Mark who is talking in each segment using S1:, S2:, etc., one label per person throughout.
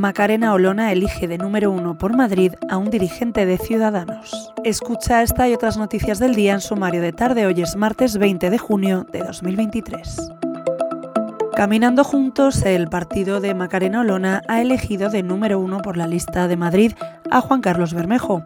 S1: Macarena Olona elige de número uno por Madrid a un dirigente de Ciudadanos. Escucha esta y otras noticias del día en sumario de tarde. Hoy es martes 20 de junio de 2023. Caminando juntos, el partido de Macarena Olona ha elegido de número uno por la lista de Madrid a Juan Carlos Bermejo,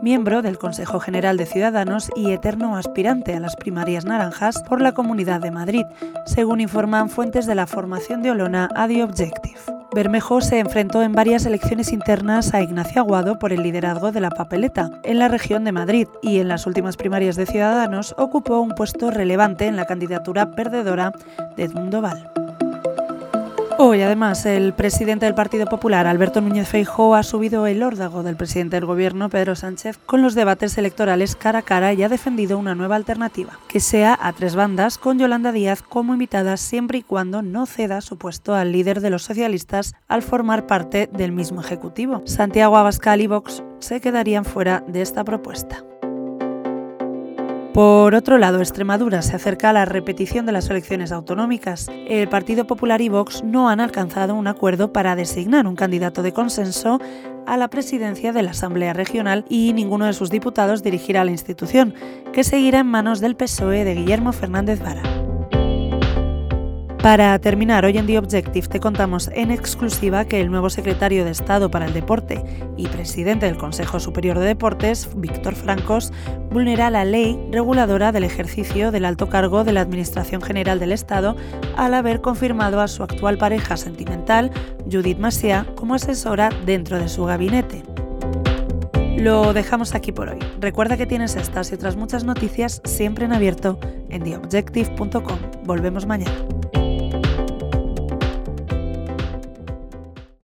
S1: miembro del Consejo General de Ciudadanos y eterno aspirante a las primarias naranjas por la Comunidad de Madrid, según informan fuentes de la formación de Olona a The Objective. Bermejo se enfrentó en varias elecciones internas a Ignacio Aguado por el liderazgo de la papeleta en la región de Madrid y en las últimas primarias de Ciudadanos ocupó un puesto relevante en la candidatura perdedora de Edmundo Val. Hoy, además, el presidente del Partido Popular, Alberto Núñez Feijóo, ha subido el órdago del presidente del Gobierno, Pedro Sánchez, con los debates electorales cara a cara y ha defendido una nueva alternativa, que sea a tres bandas con Yolanda Díaz como invitada siempre y cuando no ceda su puesto al líder de los socialistas al formar parte del mismo Ejecutivo. Santiago Abascal y Vox se quedarían fuera de esta propuesta. Por otro lado, Extremadura se acerca a la repetición de las elecciones autonómicas. El Partido Popular y Vox no han alcanzado un acuerdo para designar un candidato de consenso a la presidencia de la Asamblea Regional y ninguno de sus diputados dirigirá la institución, que seguirá en manos del PSOE de Guillermo Fernández Vara. Para terminar, hoy en The Objective te contamos en exclusiva que el nuevo secretario de Estado para el Deporte y presidente del Consejo Superior de Deportes, Víctor Francos, vulnera la ley reguladora del ejercicio del alto cargo de la Administración General del Estado al haber confirmado a su actual pareja sentimental, Judith Masia, como asesora dentro de su gabinete. Lo dejamos aquí por hoy. Recuerda que tienes estas y otras muchas noticias siempre en abierto en theobjective.com. Volvemos mañana.